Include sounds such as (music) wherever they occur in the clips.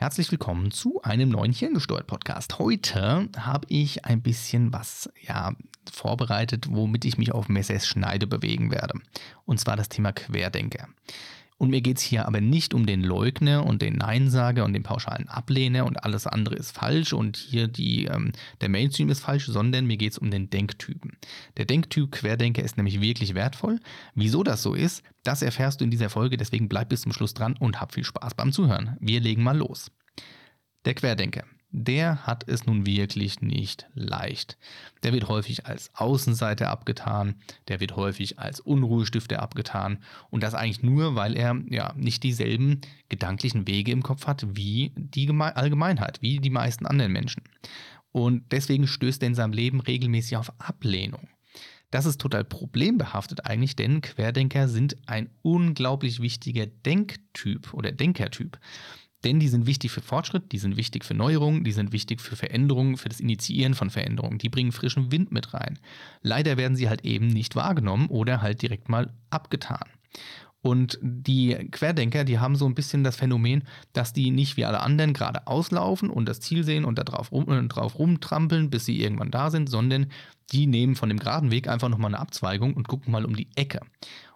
Herzlich willkommen zu einem neuen Hirngesteuert Podcast. Heute habe ich ein bisschen was ja, vorbereitet, womit ich mich auf Messerschneide bewegen werde. Und zwar das Thema Querdenker. Und mir geht es hier aber nicht um den Leugner und den Neinsager und den pauschalen Ablehner und alles andere ist falsch und hier die, ähm, der Mainstream ist falsch, sondern mir geht es um den Denktypen. Der Denktyp Querdenker ist nämlich wirklich wertvoll. Wieso das so ist, das erfährst du in dieser Folge, deswegen bleib bis zum Schluss dran und hab viel Spaß beim Zuhören. Wir legen mal los. Der Querdenker der hat es nun wirklich nicht leicht. Der wird häufig als Außenseiter abgetan, der wird häufig als Unruhestifter abgetan und das eigentlich nur, weil er ja nicht dieselben gedanklichen Wege im Kopf hat wie die Allgemeinheit, wie die meisten anderen Menschen. Und deswegen stößt er in seinem Leben regelmäßig auf Ablehnung. Das ist total problembehaftet eigentlich, denn Querdenker sind ein unglaublich wichtiger Denktyp oder Denkertyp. Denn die sind wichtig für Fortschritt, die sind wichtig für Neuerungen, die sind wichtig für Veränderungen, für das Initiieren von Veränderungen. Die bringen frischen Wind mit rein. Leider werden sie halt eben nicht wahrgenommen oder halt direkt mal abgetan. Und die Querdenker, die haben so ein bisschen das Phänomen, dass die nicht wie alle anderen gerade auslaufen und das Ziel sehen und da drauf, rum, äh, drauf rumtrampeln, bis sie irgendwann da sind, sondern die nehmen von dem geraden Weg einfach nochmal eine Abzweigung und gucken mal um die Ecke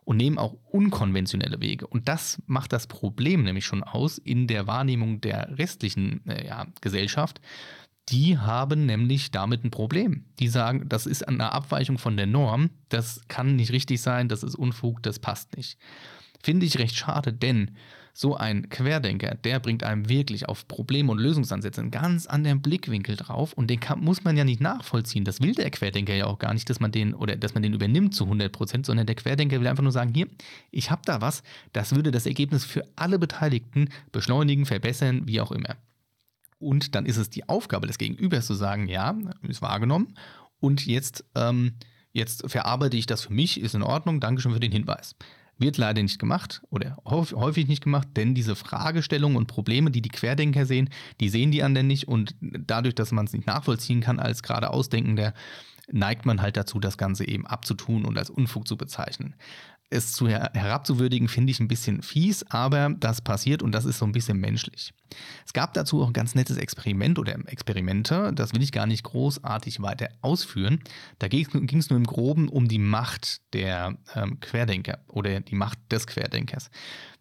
und nehmen auch unkonventionelle Wege. Und das macht das Problem nämlich schon aus in der Wahrnehmung der restlichen äh, ja, Gesellschaft. Die haben nämlich damit ein Problem. Die sagen, das ist eine Abweichung von der Norm, das kann nicht richtig sein, das ist Unfug, das passt nicht. Finde ich recht schade, denn so ein Querdenker, der bringt einem wirklich auf Probleme und Lösungsansätze einen ganz anderen Blickwinkel drauf und den kann, muss man ja nicht nachvollziehen. Das will der Querdenker ja auch gar nicht, dass man den oder dass man den übernimmt zu 100 Prozent, sondern der Querdenker will einfach nur sagen, hier, ich habe da was, das würde das Ergebnis für alle Beteiligten beschleunigen, verbessern, wie auch immer. Und dann ist es die Aufgabe des Gegenübers zu sagen, ja, ist wahrgenommen und jetzt, ähm, jetzt verarbeite ich das für mich, ist in Ordnung, Dankeschön für den Hinweis. Wird leider nicht gemacht oder häufig nicht gemacht, denn diese Fragestellungen und Probleme, die die Querdenker sehen, die sehen die anderen nicht. Und dadurch, dass man es nicht nachvollziehen kann als gerade Ausdenkender, neigt man halt dazu, das Ganze eben abzutun und als Unfug zu bezeichnen es zu her herabzuwürdigen, finde ich ein bisschen fies, aber das passiert und das ist so ein bisschen menschlich. Es gab dazu auch ein ganz nettes Experiment oder Experimente, das will ich gar nicht großartig weiter ausführen. Da ging es nur im Groben um die Macht der ähm, Querdenker oder die Macht des Querdenkers.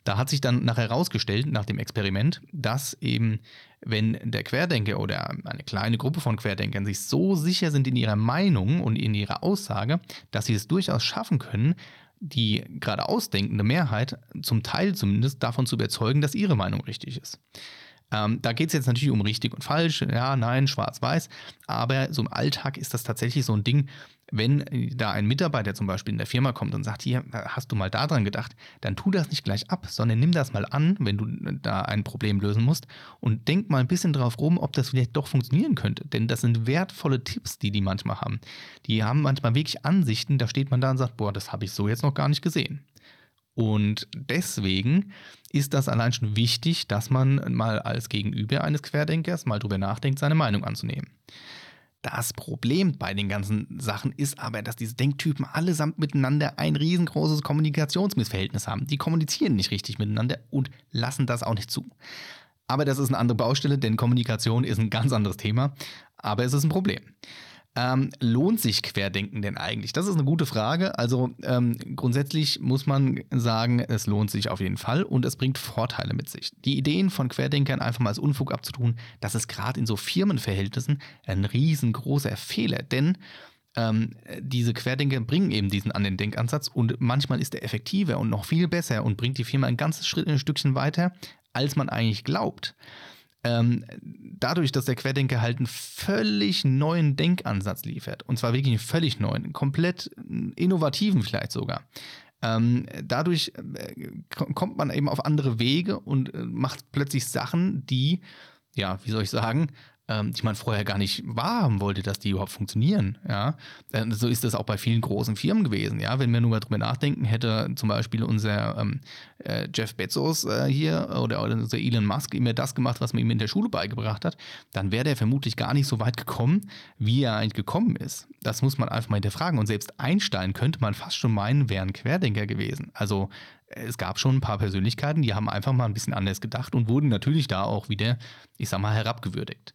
Da hat sich dann nachher herausgestellt, nach dem Experiment, dass eben, wenn der Querdenker oder eine kleine Gruppe von Querdenkern sich so sicher sind in ihrer Meinung und in ihrer Aussage, dass sie es durchaus schaffen können, die gerade ausdenkende Mehrheit zum Teil zumindest davon zu überzeugen, dass ihre Meinung richtig ist. Ähm, da geht es jetzt natürlich um richtig und falsch, ja, nein, schwarz-weiß, aber so im Alltag ist das tatsächlich so ein Ding, wenn da ein Mitarbeiter zum Beispiel in der Firma kommt und sagt, hier, hast du mal daran gedacht, dann tu das nicht gleich ab, sondern nimm das mal an, wenn du da ein Problem lösen musst und denk mal ein bisschen drauf rum, ob das vielleicht doch funktionieren könnte. Denn das sind wertvolle Tipps, die die manchmal haben. Die haben manchmal wirklich Ansichten, da steht man da und sagt, boah, das habe ich so jetzt noch gar nicht gesehen. Und deswegen ist das allein schon wichtig, dass man mal als Gegenüber eines Querdenkers mal drüber nachdenkt, seine Meinung anzunehmen. Das Problem bei den ganzen Sachen ist aber, dass diese Denktypen allesamt miteinander ein riesengroßes Kommunikationsmissverhältnis haben. Die kommunizieren nicht richtig miteinander und lassen das auch nicht zu. Aber das ist eine andere Baustelle, denn Kommunikation ist ein ganz anderes Thema. Aber es ist ein Problem. Ähm, lohnt sich Querdenken denn eigentlich? Das ist eine gute Frage. Also ähm, grundsätzlich muss man sagen, es lohnt sich auf jeden Fall und es bringt Vorteile mit sich. Die Ideen von Querdenkern einfach mal als Unfug abzutun, das ist gerade in so Firmenverhältnissen ein riesengroßer Fehler, denn ähm, diese Querdenker bringen eben diesen an den Denkansatz und manchmal ist er effektiver und noch viel besser und bringt die Firma ein ganzes Schritt, ein Stückchen weiter, als man eigentlich glaubt ähm, dadurch, dass der Querdenker halt einen völlig neuen Denkansatz liefert, und zwar wirklich einen völlig neuen, komplett innovativen vielleicht sogar, ähm, dadurch äh, kommt man eben auf andere Wege und äh, macht plötzlich Sachen, die, ja, wie soll ich sagen, ähm, die man vorher gar nicht wahrhaben wollte, dass die überhaupt funktionieren. Ja? So ist das auch bei vielen großen Firmen gewesen. Ja? Wenn wir nur mal drüber nachdenken, hätte zum Beispiel unser ähm, äh, Jeff Bezos äh, hier oder, oder unser Elon Musk immer das gemacht, was man ihm in der Schule beigebracht hat, dann wäre der vermutlich gar nicht so weit gekommen, wie er eigentlich gekommen ist. Das muss man einfach mal hinterfragen. Und selbst Einstein könnte man fast schon meinen, wäre ein Querdenker gewesen. Also es gab schon ein paar Persönlichkeiten, die haben einfach mal ein bisschen anders gedacht und wurden natürlich da auch wieder, ich sag mal, herabgewürdigt.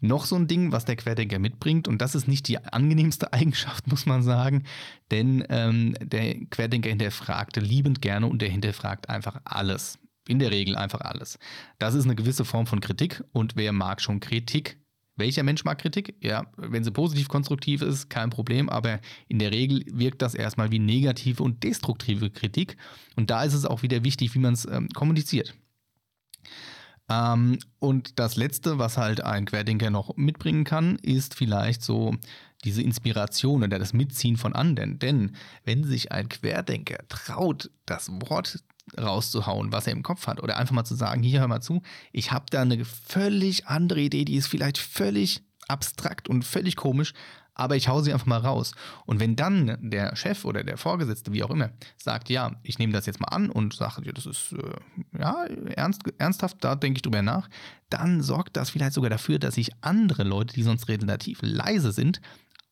Noch so ein Ding, was der Querdenker mitbringt, und das ist nicht die angenehmste (laughs) Eigenschaft, muss man sagen, denn ähm, der Querdenker hinterfragte liebend gerne und der hinterfragt einfach alles. In der Regel einfach alles. Das ist eine gewisse Form von Kritik und wer mag schon Kritik? Welcher Mensch mag Kritik? Ja, wenn sie positiv konstruktiv ist, kein Problem, aber in der Regel wirkt das erstmal wie negative und destruktive Kritik und da ist es auch wieder wichtig, wie man es ähm, kommuniziert. Ähm, und das Letzte, was halt ein Querdenker noch mitbringen kann, ist vielleicht so diese Inspiration oder das Mitziehen von anderen. Denn wenn sich ein Querdenker traut, das Wort rauszuhauen, was er im Kopf hat, oder einfach mal zu sagen, hier hör mal zu, ich habe da eine völlig andere Idee, die ist vielleicht völlig abstrakt und völlig komisch, aber ich hau sie einfach mal raus. Und wenn dann der Chef oder der Vorgesetzte, wie auch immer, sagt, ja, ich nehme das jetzt mal an und sage, ja, das ist äh, ja ernst, ernsthaft, da denke ich drüber nach, dann sorgt das vielleicht sogar dafür, dass sich andere Leute, die sonst relativ leise sind,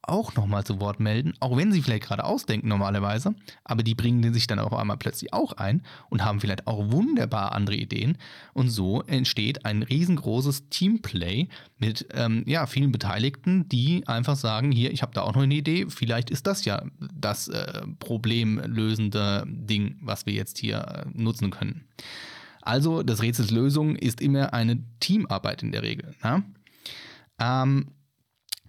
auch nochmal zu Wort melden, auch wenn sie vielleicht gerade ausdenken normalerweise, aber die bringen sich dann auf einmal plötzlich auch ein und haben vielleicht auch wunderbar andere Ideen und so entsteht ein riesengroßes Teamplay mit ähm, ja, vielen Beteiligten, die einfach sagen, hier, ich habe da auch noch eine Idee, vielleicht ist das ja das äh, problemlösende Ding, was wir jetzt hier äh, nutzen können. Also das Rätsels Lösung ist immer eine Teamarbeit in der Regel. Ne? Ähm,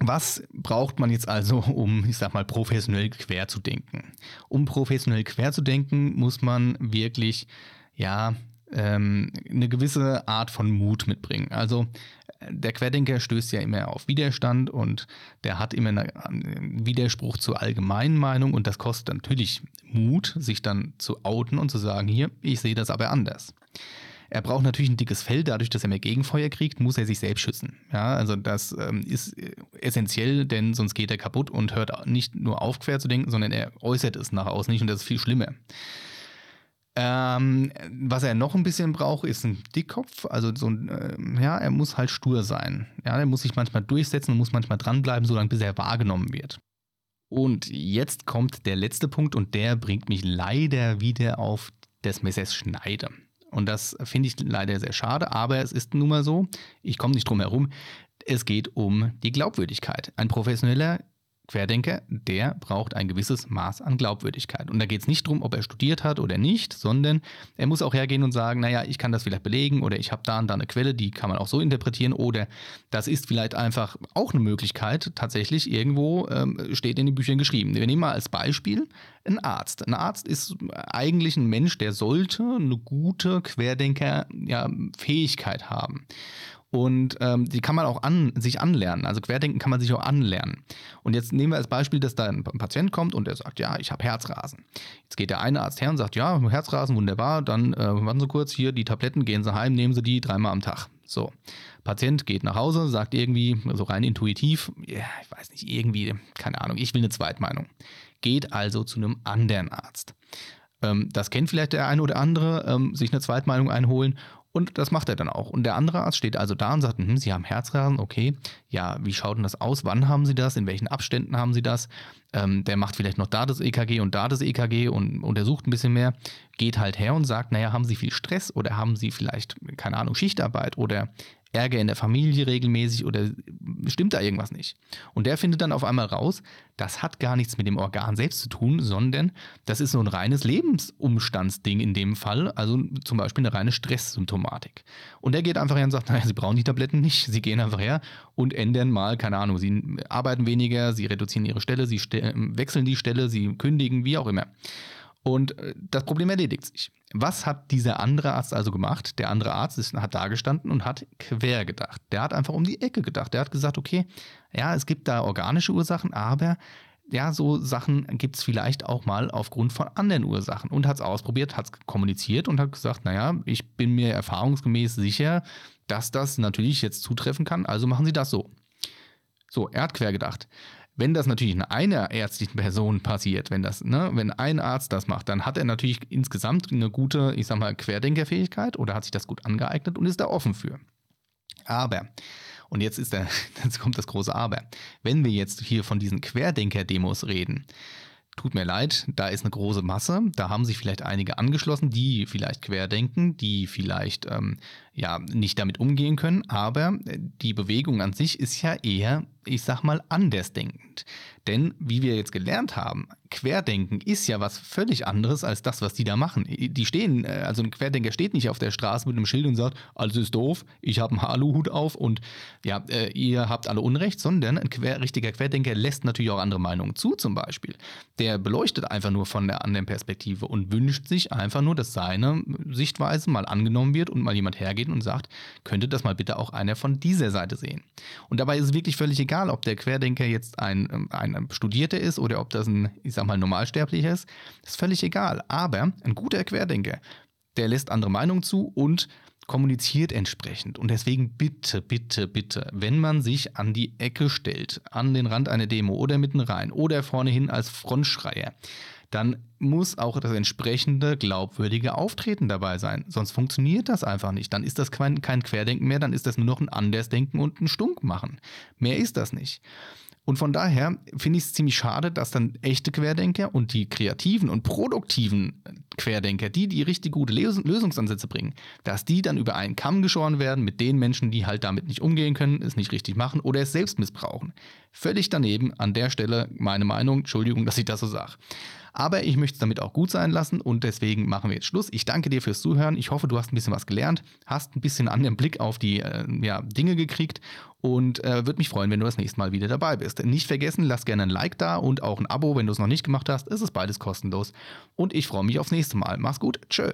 was braucht man jetzt also, um, ich sag mal, professionell quer zu denken? Um professionell quer zu denken, muss man wirklich, ja, ähm, eine gewisse Art von Mut mitbringen. Also der Querdenker stößt ja immer auf Widerstand und der hat immer einen Widerspruch zur allgemeinen Meinung und das kostet natürlich Mut, sich dann zu outen und zu sagen, hier, ich sehe das aber anders. Er braucht natürlich ein dickes Fell, dadurch, dass er mehr Gegenfeuer kriegt, muss er sich selbst schützen. Ja, also das ähm, ist äh, essentiell, denn sonst geht er kaputt und hört nicht nur auf, quer zu denken, sondern er äußert es nach außen nicht und das ist viel schlimmer. Ähm, was er noch ein bisschen braucht, ist ein Dickkopf. Also so ein, äh, ja, er muss halt stur sein. Ja, er muss sich manchmal durchsetzen und muss manchmal dranbleiben, solange bis er wahrgenommen wird. Und jetzt kommt der letzte Punkt und der bringt mich leider wieder auf des Messers Schneide. Und das finde ich leider sehr schade, aber es ist nun mal so, ich komme nicht drum herum, es geht um die Glaubwürdigkeit. Ein professioneller Querdenker, der braucht ein gewisses Maß an Glaubwürdigkeit. Und da geht es nicht darum, ob er studiert hat oder nicht, sondern er muss auch hergehen und sagen, naja, ich kann das vielleicht belegen oder ich habe da und da eine Quelle, die kann man auch so interpretieren oder das ist vielleicht einfach auch eine Möglichkeit, tatsächlich irgendwo ähm, steht in den Büchern geschrieben. Wir nehmen mal als Beispiel einen Arzt. Ein Arzt ist eigentlich ein Mensch, der sollte eine gute Querdenker-Fähigkeit ja, haben. Und ähm, die kann man auch an, sich anlernen. Also Querdenken kann man sich auch anlernen. Und jetzt nehmen wir als Beispiel, dass da ein Patient kommt und der sagt, ja, ich habe Herzrasen. Jetzt geht der eine Arzt her und sagt, ja, Herzrasen, wunderbar, dann äh, warten Sie kurz, hier die Tabletten, gehen Sie heim, nehmen Sie die dreimal am Tag. So, Patient geht nach Hause, sagt irgendwie, so rein intuitiv, ja, ich weiß nicht, irgendwie, keine Ahnung, ich will eine Zweitmeinung. Geht also zu einem anderen Arzt. Ähm, das kennt vielleicht der eine oder andere, ähm, sich eine Zweitmeinung einholen und das macht er dann auch. Und der andere Arzt steht also da und sagt, hm, Sie haben Herzrasen, okay. Ja, wie schaut denn das aus? Wann haben Sie das? In welchen Abständen haben Sie das? Ähm, der macht vielleicht noch da das EKG und da das EKG und untersucht ein bisschen mehr. Geht halt her und sagt, naja, haben Sie viel Stress oder haben Sie vielleicht, keine Ahnung, Schichtarbeit oder Ärger in der Familie regelmäßig oder stimmt da irgendwas nicht? Und der findet dann auf einmal raus, das hat gar nichts mit dem Organ selbst zu tun, sondern das ist so ein reines Lebensumstandsding in dem Fall, also zum Beispiel eine reine Stresssymptomatik. Und der geht einfach her und sagt, naja, Sie brauchen die Tabletten nicht, Sie gehen einfach her und ändern mal, keine Ahnung, Sie arbeiten weniger, Sie reduzieren Ihre Stelle, Sie wechseln die Stelle, Sie kündigen, wie auch immer. Und äh, das Problem erledigt sich. Was hat dieser andere Arzt also gemacht? Der andere Arzt ist, hat da gestanden und hat quer gedacht. Der hat einfach um die Ecke gedacht. Der hat gesagt, okay, ja, es gibt da organische Ursachen, aber ja, so Sachen gibt es vielleicht auch mal aufgrund von anderen Ursachen und hat es ausprobiert, hat es kommuniziert und hat gesagt, naja, ich bin mir erfahrungsgemäß sicher, dass das natürlich jetzt zutreffen kann, also machen Sie das so. So, er hat quer gedacht. Wenn das natürlich in einer ärztlichen Person passiert, wenn das, ne, wenn ein Arzt das macht, dann hat er natürlich insgesamt eine gute, ich sag mal, Querdenkerfähigkeit oder hat sich das gut angeeignet und ist da offen für. Aber, und jetzt ist der, (laughs) jetzt kommt das große Aber, wenn wir jetzt hier von diesen Querdenker-Demos reden, tut mir leid, da ist eine große Masse. Da haben sich vielleicht einige angeschlossen, die vielleicht querdenken, die vielleicht ähm, ja nicht damit umgehen können. Aber die Bewegung an sich ist ja eher, ich sag mal, andersdenkend. Denn wie wir jetzt gelernt haben, Querdenken ist ja was völlig anderes als das, was die da machen. Die stehen, äh, also ein Querdenker steht nicht auf der Straße mit einem Schild und sagt, alles ist doof, ich habe einen Haluhut auf und ja, äh, ihr habt alle Unrecht, sondern ein quer, richtiger Querdenker lässt natürlich auch andere Meinungen zu, zum Beispiel. Der beleuchtet einfach nur von der anderen Perspektive und wünscht sich einfach nur, dass seine Sichtweise mal angenommen wird und mal jemand hergeht und sagt, könnte das mal bitte auch einer von dieser Seite sehen. Und dabei ist es wirklich völlig egal, ob der Querdenker jetzt ein, ähm, ein Studierter ist oder ob das ein, ich sag mal, Normalsterblicher ist. Ist völlig egal. Aber ein guter Querdenker, der lässt andere Meinungen zu und kommuniziert entsprechend. Und deswegen bitte, bitte, bitte, wenn man sich an die Ecke stellt, an den Rand einer Demo oder mitten rein oder vorne hin als Frontschreier, dann muss auch das entsprechende glaubwürdige Auftreten dabei sein. Sonst funktioniert das einfach nicht. Dann ist das kein, kein Querdenken mehr, dann ist das nur noch ein Andersdenken und ein Stunkmachen. Mehr ist das nicht. Und von daher finde ich es ziemlich schade, dass dann echte Querdenker und die kreativen und produktiven Querdenker, die die richtig gute Lösungsansätze bringen, dass die dann über einen Kamm geschoren werden mit den Menschen, die halt damit nicht umgehen können, es nicht richtig machen oder es selbst missbrauchen. Völlig daneben an der Stelle meine Meinung. Entschuldigung, dass ich das so sage. Aber ich möchte es damit auch gut sein lassen und deswegen machen wir jetzt Schluss. Ich danke dir fürs Zuhören. Ich hoffe, du hast ein bisschen was gelernt, hast ein bisschen anderen Blick auf die äh, ja, Dinge gekriegt und äh, würde mich freuen, wenn du das nächste Mal wieder dabei bist. Nicht vergessen, lass gerne ein Like da und auch ein Abo, wenn du es noch nicht gemacht hast. Es ist beides kostenlos. Und ich freue mich aufs nächste Mal. Mach's gut. Tschö.